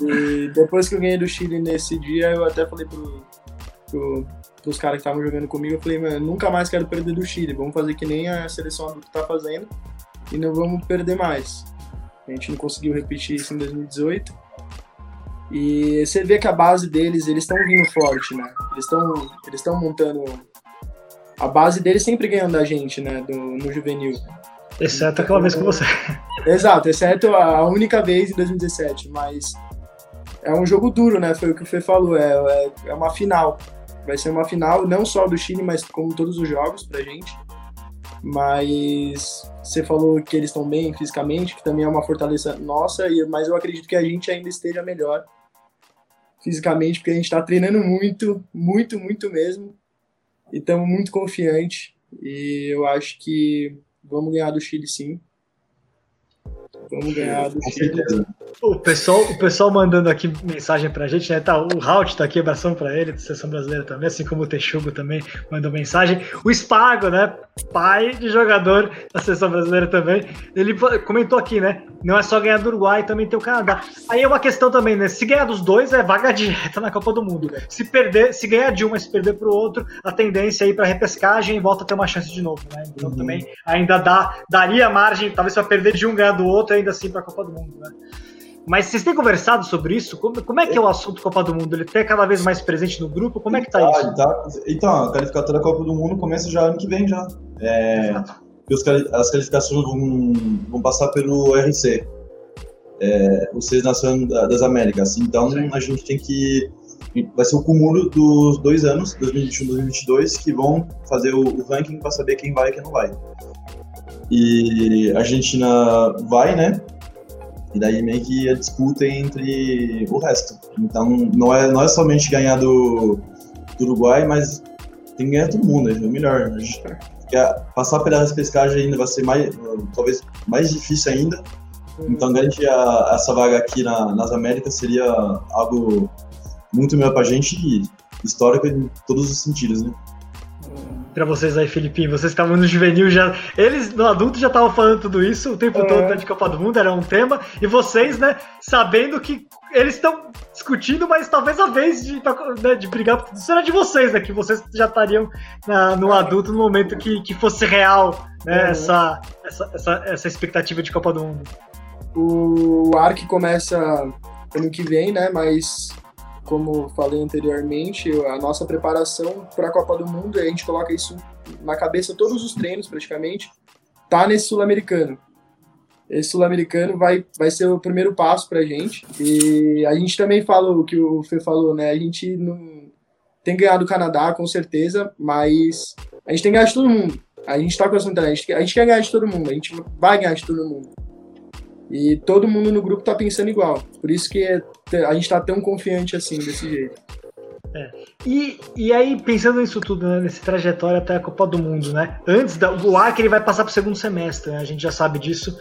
e depois que eu ganhei do Chile nesse dia, eu até falei pro, pro pros caras que estavam jogando comigo, eu falei, mano, nunca mais quero perder do Chile, vamos fazer que nem a seleção adulta tá fazendo e não vamos perder mais. A gente não conseguiu repetir isso em 2018. E você vê que a base deles, eles estão vindo forte, né? Eles estão eles montando a base deles sempre ganhando da gente, né, do, no juvenil. Exceto aquela vez com você. Exato, exceto a única vez em 2017, mas é um jogo duro, né? Foi o que o Fê falou, é, é, é uma final. Vai ser uma final não só do Chile, mas como todos os jogos pra gente. Mas você falou que eles estão bem fisicamente, que também é uma fortaleza nossa, mas eu acredito que a gente ainda esteja melhor fisicamente, porque a gente está treinando muito, muito, muito mesmo. e estamos muito confiantes. E eu acho que vamos ganhar do Chile sim. Vamos ganhar do Chile. O pessoal, o pessoal mandando aqui mensagem pra gente, né? Tá, o Halt tá aqui, abração pra ele, da Seleção Brasileira também, assim como o Texugo também mandou mensagem. O Spago, né? Pai de jogador da Seleção Brasileira também. Ele comentou aqui, né? Não é só ganhar do Uruguai, também tem o Canadá. Aí é uma questão também, né? Se ganhar dos dois, é vaga direta na Copa do Mundo. Se perder, se ganhar de um, mas se perder pro outro, a tendência é ir pra repescagem e volta a ter uma chance de novo, né? Então uhum. também ainda dá, daria margem, talvez se perder de um, ganhar do outro, ainda assim pra Copa do Mundo, né? Mas vocês têm conversado sobre isso? Como, como é que é o assunto Copa do Mundo? Ele está cada vez mais presente no grupo? Como é que tá, tá isso? Tá. Então, a qualificatória da Copa do Mundo começa já ano que vem já. É, os, as qualificações vão, vão passar pelo RC, é, o Seis Nações das Américas. Então Sim. a gente tem que vai ser o cúmulo dos dois anos, 2021 e 2022, que vão fazer o, o ranking para saber quem vai e quem não vai. E a Argentina vai, né? E daí meio que a disputa entre o resto. Então não é, não é somente ganhar do, do Uruguai, mas tem que ganhar todo mundo, é o melhor. Gente quer passar pela pescagem ainda vai ser mais, talvez mais difícil ainda. Então garantir a, essa vaga aqui na, nas Américas seria algo muito melhor pra gente e histórico em todos os sentidos, né? Para vocês aí, Filipinho. Vocês estavam no juvenil já. Eles, no adulto, já estavam falando tudo isso o tempo é. todo né, de Copa do Mundo, era um tema. E vocês, né, sabendo que eles estão discutindo, mas talvez a vez de, né, de brigar. Isso era de vocês, né? Que vocês já estariam na, no adulto no momento que, que fosse real né, uhum. essa, essa, essa, essa expectativa de Copa do Mundo. O ARC começa ano que vem, né? Mas como falei anteriormente, a nossa preparação para a Copa do Mundo, a gente coloca isso na cabeça todos os treinos praticamente, tá nesse sul-americano. Esse sul-americano vai, vai ser o primeiro passo para a gente. E a gente também fala o que o Fê falou, né? A gente não tem ganhado o Canadá, com certeza, mas a gente tem ganhar de todo mundo. A gente tá com essa mentalidade, a gente quer ganhar de todo mundo, a gente vai ganhar de todo mundo. E todo mundo no grupo tá pensando igual. Por isso que a gente tá tão confiante assim, desse jeito. É. E, e aí, pensando nisso tudo, né, nessa trajetória até a Copa do Mundo, né? Antes da, o ARC ele vai passar para o segundo semestre, né, a gente já sabe disso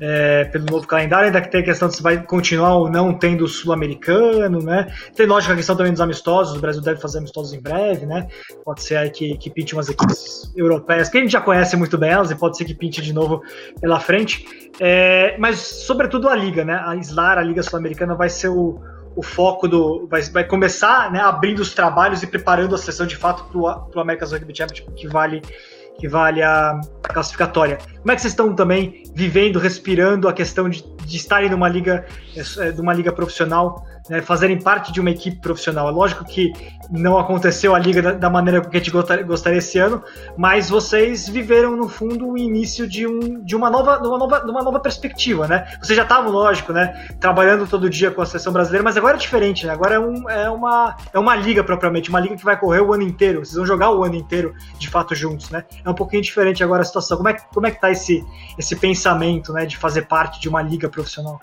é, pelo novo calendário, ainda que tem a questão se vai continuar ou não tendo o sul-americano, né? Tem lógico a questão também dos amistosos, o Brasil deve fazer amistosos em breve, né? Pode ser aí que, que pinte umas equipes europeias, que a gente já conhece muito bem elas, e pode ser que pinte de novo pela frente. É, mas, sobretudo, a Liga, né? A SLAR, a Liga Sul-Americana, vai ser o o foco do. Vai, vai começar né, abrindo os trabalhos e preparando a sessão de fato para o America's Rugby Championship, que vale, que vale a, classificatória. Como é que vocês estão também vivendo, respirando a questão de, de estarem numa liga, é, numa liga profissional né, fazerem parte de uma equipe profissional. É lógico que não aconteceu a liga da, da maneira que a gente gostaria, esse ano, mas vocês viveram no fundo o início de, um, de uma, nova, uma, nova, uma nova perspectiva, né? Vocês já estavam, lógico, né, trabalhando todo dia com a seleção brasileira, mas agora é diferente, né? Agora é, um, é, uma, é uma liga propriamente, uma liga que vai correr o ano inteiro. Vocês vão jogar o ano inteiro de fato juntos, né? É um pouquinho diferente agora a situação. Como é, como é que tá esse, esse pensamento, né, de fazer parte de uma liga profissional?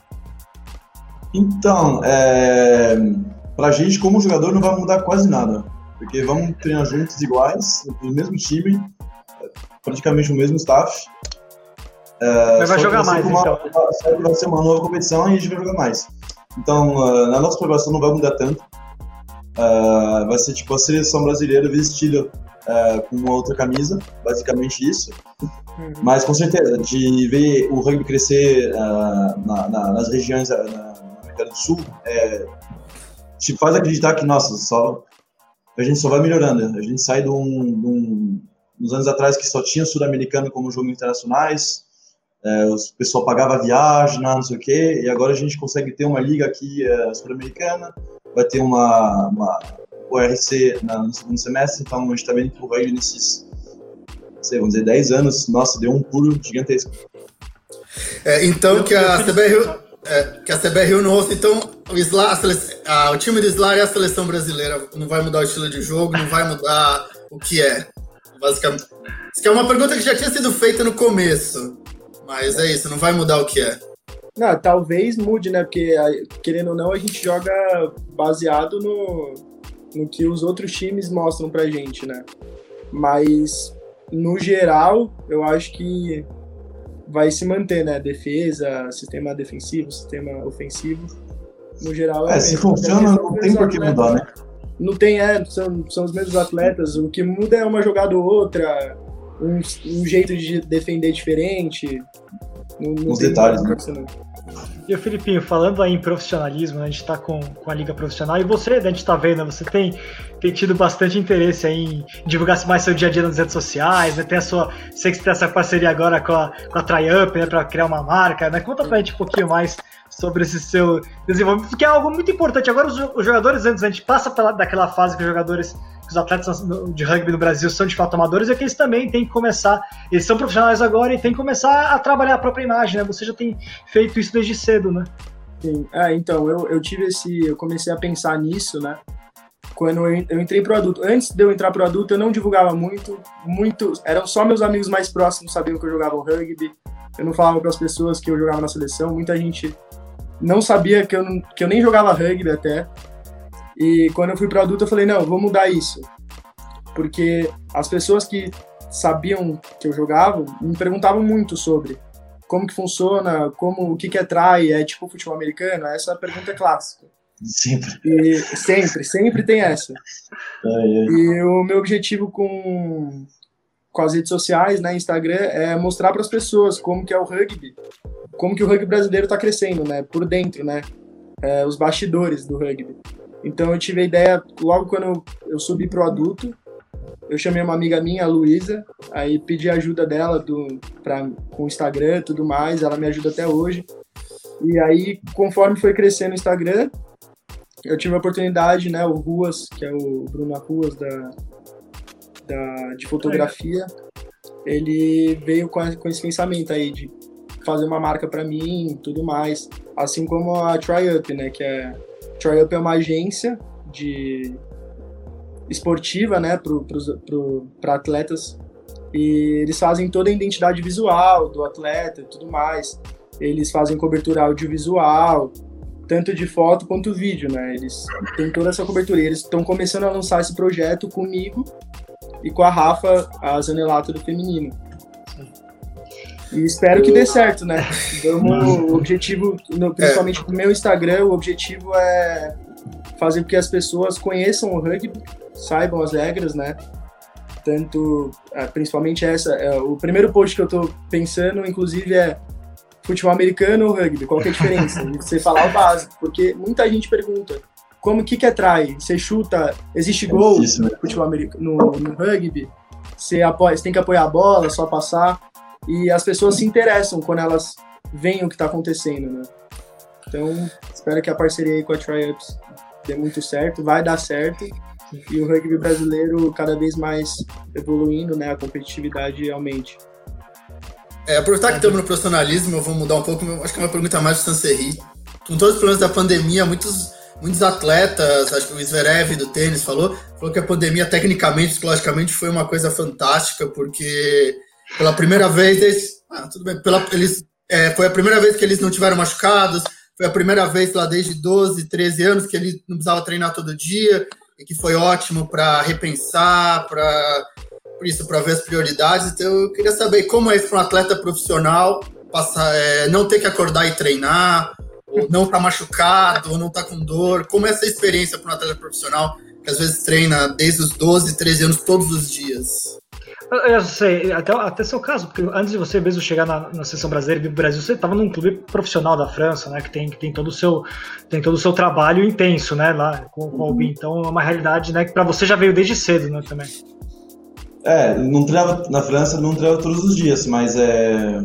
Então, é, pra gente, como jogador, não vai mudar quase nada. Porque vamos treinar juntos iguais, no mesmo time, praticamente o mesmo staff. É, Mas vai jogar vai mais, uma, então. Vai ser uma nova competição e a gente vai jogar mais. Então, uh, na nossa preparação não vai mudar tanto. Uh, vai ser tipo a seleção brasileira vestida uh, com uma outra camisa, basicamente isso. Uhum. Mas com certeza, de ver o rugby crescer uh, na, na, nas regiões, na, América do Sul, é, te faz acreditar que, nossa, só, a gente só vai melhorando. A gente sai de, um, de um, uns anos atrás que só tinha sul-americano como jogos internacionais, é, o pessoal pagava viagem, não sei o quê, e agora a gente consegue ter uma liga aqui é, sul-americana, vai ter uma, uma ORC no segundo semestre, então a gente está vendo que o Rugby nesses, sei, vamos dizer, 10 anos, nossa, deu um pulo gigantesco. É, então que a CBR é, que a CBR no rosto, então o, Isla, a, o time do Islar é a seleção brasileira. Não vai mudar o estilo de jogo, não vai mudar o que é. Basicamente. Isso que é uma pergunta que já tinha sido feita no começo. Mas é isso, não vai mudar o que é. Não, talvez mude, né? Porque, querendo ou não, a gente joga baseado no, no que os outros times mostram pra gente, né? Mas, no geral, eu acho que vai se manter, né? Defesa, sistema defensivo, sistema ofensivo. No geral, é, é se mesmo. funciona, não tem por que mudar, né? Não tem, é, são, são os mesmos atletas. O que muda é uma jogada ou outra, um, um jeito de defender diferente. Não, não Os detalhes, né? E o Filipinho, falando aí em profissionalismo, né, a gente está com, com a liga profissional e você, a gente está vendo, você tem, tem tido bastante interesse aí em divulgar mais seu dia a dia nas redes sociais, né? Tem a sua. Sei que você tem essa parceria agora com a, com a Triumph, né? Para criar uma marca, né? Conta pra gente um pouquinho mais sobre esse seu desenvolvimento, porque é algo muito importante. Agora, os, jogadores, antes, a gente passa pela, daquela fase que os jogadores os atletas de rugby no Brasil são de fato amadores, é que eles também têm que começar, eles são profissionais agora e têm que começar a trabalhar a própria imagem, né? Você já tem feito isso desde cedo, né? Sim, é, então, eu, eu tive esse, eu comecei a pensar nisso, né? Quando eu, eu entrei pro adulto, antes de eu entrar pro adulto, eu não divulgava muito, muito, eram só meus amigos mais próximos sabiam que eu jogava rugby, eu não falava para as pessoas que eu jogava na seleção, muita gente não sabia que eu, não, que eu nem jogava rugby até, e quando eu fui para adulto, eu falei: não, vou mudar isso. Porque as pessoas que sabiam que eu jogava me perguntavam muito sobre como que funciona, como o que, que é try, é tipo futebol americano? Essa pergunta é clássica. Sempre. E sempre, sempre tem essa. Ai, ai. E o meu objetivo com, com as redes sociais, né, Instagram, é mostrar para as pessoas como que é o rugby, como que o rugby brasileiro está crescendo, né, por dentro, né, é, os bastidores do rugby. Então eu tive a ideia, logo quando eu subi pro adulto, eu chamei uma amiga minha, a Luísa, aí pedi ajuda dela do, pra, com o Instagram e tudo mais, ela me ajuda até hoje. E aí, conforme foi crescendo o Instagram, eu tive a oportunidade, né, o Ruas, que é o Bruno Ruas da, da, de fotografia, ele veio com, com esse pensamento aí de fazer uma marca para mim tudo mais, assim como a Triup, né, que é Triup é uma agência de esportiva, né, para atletas e eles fazem toda a identidade visual do atleta e tudo mais. Eles fazem cobertura audiovisual, tanto de foto quanto vídeo, né? Eles têm toda essa cobertura. E eles estão começando a lançar esse projeto comigo e com a Rafa, a Zanelato do feminino. E espero que dê certo, né? Vamos, o objetivo, no, principalmente no meu Instagram, o objetivo é fazer com que as pessoas conheçam o rugby, saibam as regras, né? Tanto, é, principalmente essa, é, o primeiro post que eu tô pensando, inclusive, é futebol americano ou rugby, qual que é a diferença? Você falar o básico, porque muita gente pergunta, como que que atrai? Você chuta, existe é gol no né? futebol americano, no, no rugby? Você, apoia, você tem que apoiar a bola, só passar e as pessoas se interessam quando elas veem o que está acontecendo, né? Então, espero que a parceria aí com a Triups dê muito certo, vai dar certo e o rugby brasileiro cada vez mais evoluindo, né? A competitividade aumente. É, aproveitar que estamos no profissionalismo, eu vou mudar um pouco, acho que é uma pergunta mais para o Sanserri. Com todos os problemas da pandemia, muitos, muitos atletas, acho que o Zverev do tênis falou, falou que a pandemia, tecnicamente, psicologicamente, foi uma coisa fantástica, porque pela primeira vez, eles, ah, tudo bem, pela, eles, é, foi a primeira vez que eles não tiveram machucados, foi a primeira vez lá desde 12, 13 anos que ele não precisava treinar todo dia, e que foi ótimo para repensar, para isso, para ver as prioridades. Então, eu queria saber como é isso para um atleta profissional, passar, é, não ter que acordar e treinar, ou não estar tá machucado, ou não estar tá com dor. Como é essa experiência para um atleta profissional que às vezes treina desde os 12, 13 anos todos os dias? Eu sei, até, até seu caso, porque antes de você mesmo chegar na, na seleção brasileira do Brasil, você estava num clube profissional da França, né? Que tem, que tem todo o seu tem todo o seu trabalho intenso, né? Lá com, com o Albin. Então é uma realidade, né? Que para você já veio desde cedo, né? Também. É, não treinava na França, não treinava todos os dias, mas é,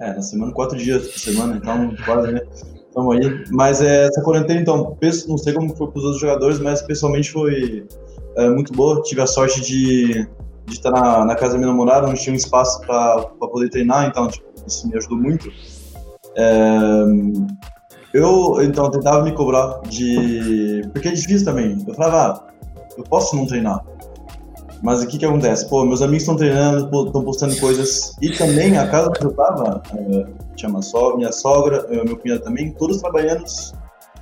é na semana quatro dias por semana, então quase, né? Estamos aí. Mas é, essa quarentena, então, penso, não sei como foi para os outros jogadores, mas pessoalmente foi é, muito boa. Tive a sorte de de estar na, na casa da minha namorada, onde tinha um espaço para poder treinar, então tipo, isso me ajudou muito. É, eu, então, tentava me cobrar de... Porque é difícil também. Eu falava, ah, eu posso não treinar. Mas o que que acontece? Pô, meus amigos estão treinando, estão postando coisas. E também a casa que eu tava, é, tinha uma sogra, minha sogra, é, meu cunhado também, todos trabalhando,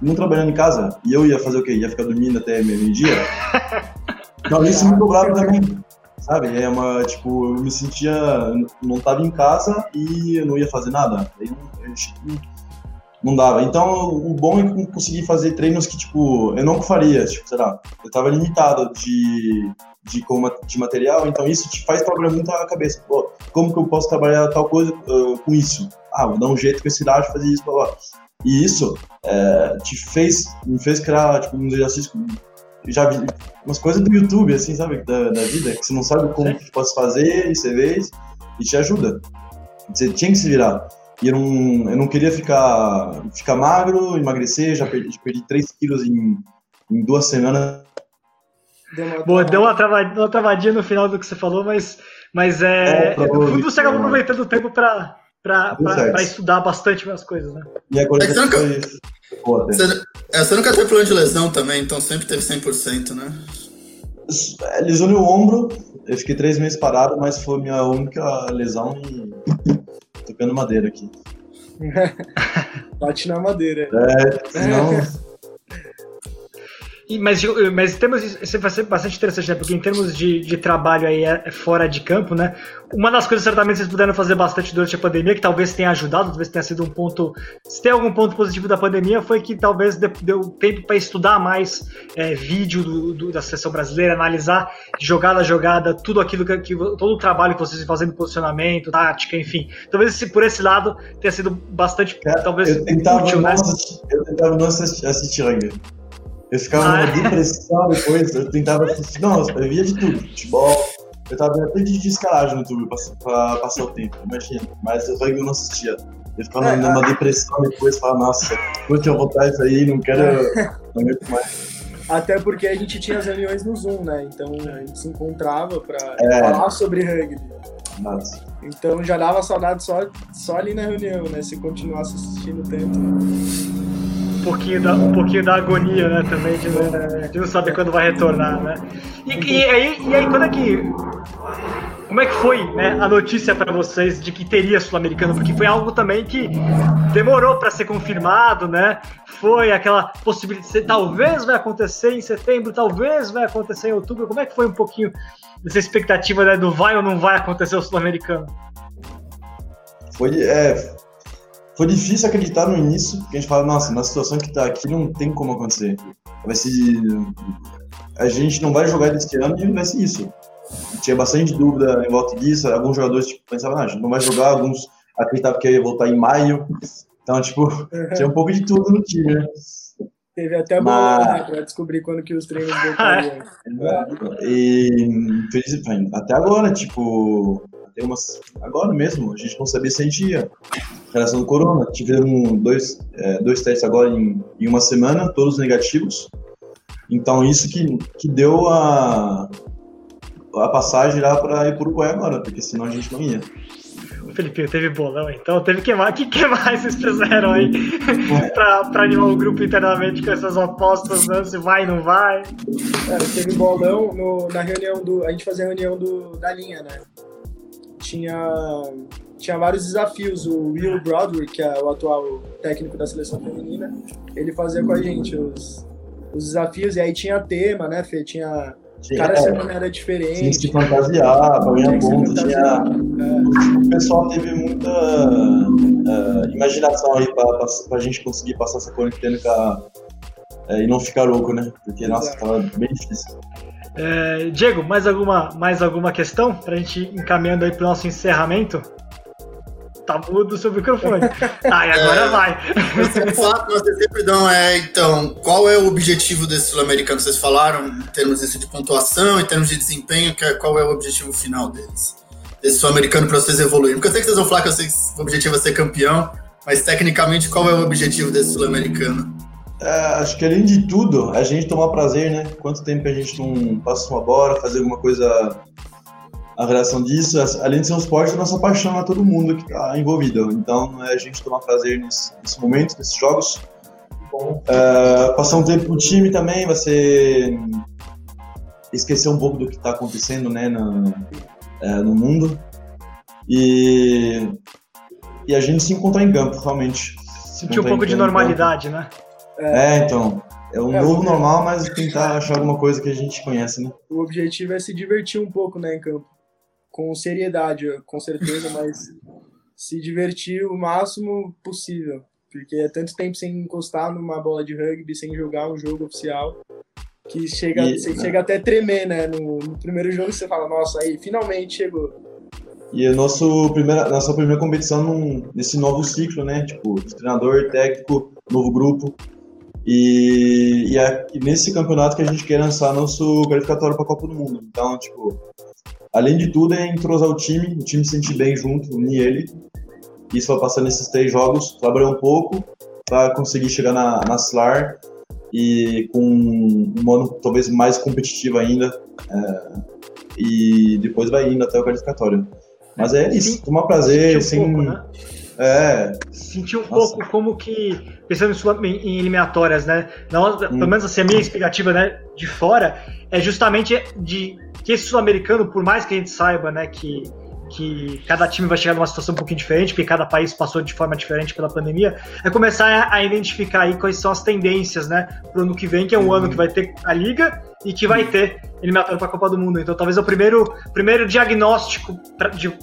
não trabalhando em casa. E eu ia fazer o quê? Ia ficar dormindo até meio-dia? Então isso me cobrava também sabe? É uma, tipo, eu me sentia, não tava em casa e eu não ia fazer nada. Aí não, não dava. Então, o bom é conseguir fazer treinos que, tipo, eu não faria, tipo, sei lá, eu tava limitado de, de, de material, então isso te faz trabalhar muito a cabeça. Pô, como que eu posso trabalhar tal coisa uh, com isso? Ah, vou dar um jeito com esse lado de fazer isso, blá, blá. E isso é, te fez, me fez criar, tipo, uns exercícios já vi umas coisas do YouTube, assim, sabe, da, da vida, que você não sabe como que pode fazer, e você vê e te ajuda. Você tinha que se virar. E eu não, eu não queria ficar, ficar magro, emagrecer, já perdi, perdi 3 quilos em, em duas semanas. Deu Boa, deu uma, travadinha, uma travadinha no final do que você falou, mas, mas é, é no fundo você acaba aproveitando o tempo para para estudar bastante as coisas, né? E agora é você, nunca, você, é, você nunca teve problema de lesão também, então sempre teve 100%, né? É, lesionou o ombro, eu fiquei três meses parado, mas foi minha única lesão e tocando madeira aqui. Bate na madeira. É, senão... É. Mas, mas em termos de, isso vai ser bastante interessante, né? Porque em termos de, de trabalho aí é, é fora de campo, né? Uma das coisas certamente vocês puderam fazer bastante durante a pandemia, que talvez tenha ajudado, talvez tenha sido um ponto. Se tem algum ponto positivo da pandemia, foi que talvez deu tempo para estudar mais é, vídeo do, do, da seleção brasileira, analisar jogada a jogada, tudo aquilo que, que, todo o trabalho que vocês fazem posicionamento, tática, enfim. Talvez esse, por esse lado tenha sido bastante, é, talvez, eu tentava útil, né? eu tentava não assistir, assistir eu ficava ah. numa depressão depois, eu tentava assistir. Nossa, eu via de tudo, futebol. Eu tava vendo até de escalagem no YouTube pra, pra, passar o tempo, imagina. Mas eu não assistia. Eu ficava é, numa é. depressão depois, falava, nossa, depois eu voltar isso aí, não quero. não aguento mais. Até porque a gente tinha as reuniões no Zoom, né? Então a gente se encontrava pra é. falar sobre rugby. Nossa. Então já dava saudade só, só ali na reunião, né? Se continuasse assistindo tanto um pouquinho da, um pouquinho da agonia, né, também, de, de não saber quando vai retornar, né? E, e, aí, e aí, quando é que. Como é que foi né, a notícia para vocês de que teria Sul-Americano? Porque foi algo também que demorou para ser confirmado, né? Foi aquela possibilidade, talvez vai acontecer em setembro, talvez vai acontecer em outubro. Como é que foi um pouquinho dessa expectativa né, do vai ou não vai acontecer o Sul-Americano? Foi, é, foi difícil acreditar no início, porque a gente fala, nossa, na situação que tá aqui não tem como acontecer. Vai ser. A gente não vai jogar desse ano e vai ser isso. Tinha bastante dúvida em volta disso. Alguns jogadores tipo, pensavam, ah, a gente não vai jogar, alguns acreditavam que ia voltar em maio. Então, tipo, tinha um pouco de tudo no time, né? Teve até Mas... né, pra descobrir quando que os treinos voltariam. e até agora, tipo, até umas, agora mesmo, a gente não sabia se a gente ia relação do corona. Tivemos dois, é, dois testes agora em, em uma semana, todos negativos. Então, isso que, que deu a, a passagem lá para ir para o Uruguai agora, porque senão a gente não ia. O Felipe teve bolão, então teve que mais. O que, que mais vocês fizeram aí para animar o grupo internamente com essas apostas, né? Se vai ou não vai? Cara, teve bolão no, na reunião do. A gente fazia a reunião do, da linha, né? Tinha tinha vários desafios. O Will Broderick, que é o atual técnico da seleção feminina, ele fazia com a gente os, os desafios, e aí tinha tema, né, Fê? Tinha. Cada é, semana era diferente. Tinha que se fantasiar, pra ganhar ponto. Tinha... É. O pessoal teve muita uh, imaginação aí pra, pra, pra gente conseguir passar essa quarentena uh, e não ficar louco, né? Porque, Exato. nossa, tava bem difícil. É, Diego, mais alguma, mais alguma questão para a gente ir encaminhando aí para o nosso encerramento? tá mudo o seu microfone. Ah, e agora é, vai. Você fala que vocês sempre dão, é, então, qual é o objetivo desse sul-americano? Vocês falaram em termos de pontuação, em termos de desempenho, é, qual é o objetivo final deles? Desse sul-americano para vocês evoluírem? Porque eu sei que vocês vão falar que vocês, o objetivo é ser campeão, mas tecnicamente qual é o objetivo desse sul-americano? É, acho que além de tudo, a gente tomar prazer, né? Quanto tempo a gente não passa uma bola, fazer alguma coisa a relação disso, além de ser um esporte, a nossa paixão é todo mundo que está envolvido. Então, é a gente tomar prazer nesse, nesse momento, nesses jogos. Uh, passar um tempo com o time também, ser esquecer um pouco do que está acontecendo né, no, uh, no mundo. E, e a gente se encontrar em campo, realmente. Sentir um pouco de normalidade, né? É, então. é um é, novo normal, mas tentar achar alguma coisa que a gente conhece, né? O objetivo é se divertir um pouco, né, em campo. Com seriedade, com certeza, mas se divertir o máximo possível. Porque é tanto tempo sem encostar numa bola de rugby, sem jogar um jogo oficial, que chega, e, você né? chega até tremer, né? No, no, primeiro jogo você fala, nossa, aí finalmente chegou. E a nosso primeira, nossa primeira competição num, nesse novo ciclo, né? Tipo, treinador, técnico, novo grupo. E, e é nesse campeonato que a gente quer lançar nosso qualificatório para a Copa do Mundo. Então, tipo, além de tudo, é entrosar o time, o time se sentir bem junto, unir ele. Isso vai passar nesses três jogos, trabalhar um pouco para conseguir chegar na, na SLAR e com um ano talvez mais competitivo ainda. É, e depois vai indo até o qualificatório. Mas é isso, tomar prazer, um assim. Pouco, né? É. Sentir um Nossa. pouco como que, pensando em eliminatórias, né? Hum. Pelo menos assim, a minha expectativa, né, de fora, é justamente de que esse sul-americano, por mais que a gente saiba, né, que que cada time vai chegar numa situação um pouquinho diferente, porque cada país passou de forma diferente pela pandemia, é começar a identificar aí quais são as tendências, né, para o ano que vem, que é um uhum. ano que vai ter a Liga e que vai ter eliminatório para a Copa do Mundo. Então, talvez é o primeiro, primeiro diagnóstico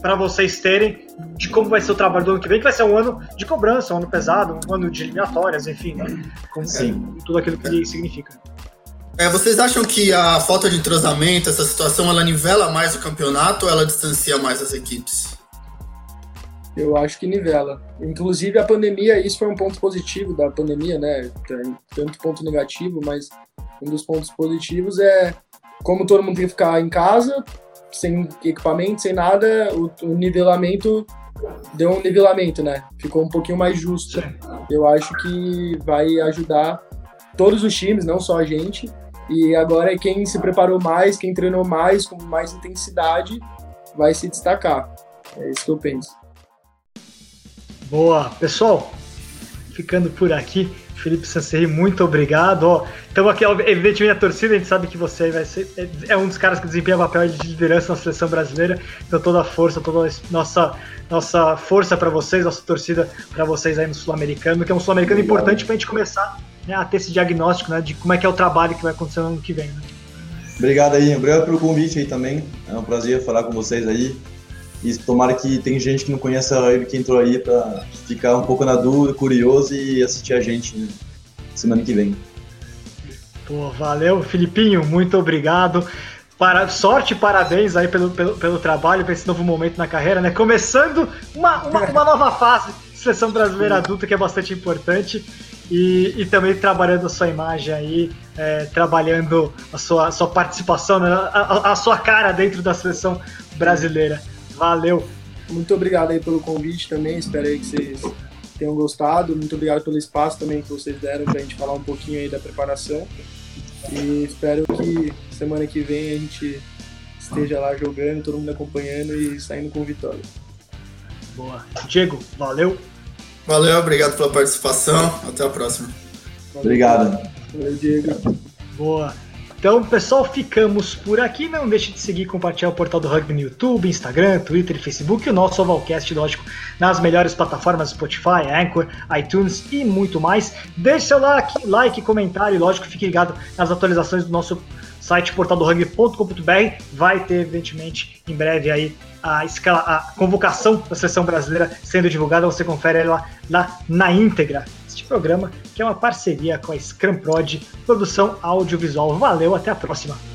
para vocês terem de como vai ser o trabalho do ano que vem, que vai ser um ano de cobrança, um ano pesado, um ano de eliminatórias, enfim, né, com, Sim. tudo aquilo que é. significa. É, vocês acham que a falta de entrosamento, essa situação, ela nivela mais o campeonato ou ela distancia mais as equipes? Eu acho que nivela. Inclusive a pandemia, isso foi um ponto positivo da pandemia, né? Tanto ponto negativo, mas um dos pontos positivos é como todo mundo tem que ficar em casa, sem equipamento, sem nada, o, o nivelamento deu um nivelamento, né? Ficou um pouquinho mais justo. Eu acho que vai ajudar todos os times, não só a gente, e agora é quem se preparou mais, quem treinou mais, com mais intensidade, vai se destacar. É isso que eu penso. Boa. Pessoal, ficando por aqui. Felipe Sanseri, muito obrigado. Então aqui, evidentemente, a torcida, a gente sabe que você vai ser, é, é um dos caras que desempenha papel de liderança na seleção brasileira. Então toda a força, toda a nossa, nossa força para vocês, nossa torcida para vocês aí no Sul-Americano, que é um Sul-Americano importante para a gente começar né, a ter esse diagnóstico né, de como é que é o trabalho que vai acontecer no ano que vem. Né? Obrigado aí, obrigado pelo convite aí também. É um prazer falar com vocês aí. E tomara que tem gente que não conhece ele que entrou aí para ficar um pouco na dúvida, curioso e assistir a gente né, semana que vem. Pô, valeu, Filipinho, muito obrigado. Para, sorte e parabéns aí pelo, pelo, pelo trabalho, para esse novo momento na carreira, né? Começando uma, uma, uma nova fase de seleção brasileira adulta que é bastante importante e, e também trabalhando a sua imagem aí, é, trabalhando a sua, sua participação, né, a, a, sua cara dentro da seleção brasileira. Valeu! Muito obrigado aí pelo convite também, espero aí que vocês tenham gostado. Muito obrigado pelo espaço também que vocês deram para a gente falar um pouquinho aí da preparação. E espero que semana que vem a gente esteja lá jogando, todo mundo acompanhando e saindo com vitória. Boa. Diego, valeu! Valeu, obrigado pela participação. Até a próxima. Obrigado. Valeu, Diego. Boa. Então, pessoal, ficamos por aqui. Não deixe de seguir e compartilhar o portal do Rugby no YouTube, Instagram, Twitter e Facebook. E o nosso Ovalcast, lógico, nas melhores plataformas Spotify, Anchor, iTunes e muito mais. Deixe seu like, like comentário e, lógico, fique ligado nas atualizações do nosso site portaldorugby.com.br. Vai ter, evidentemente, em breve aí a, escala, a convocação da seleção brasileira sendo divulgada. Você confere ela lá na íntegra. Este programa que é uma parceria com a Scrum Prod, produção audiovisual. Valeu, até a próxima!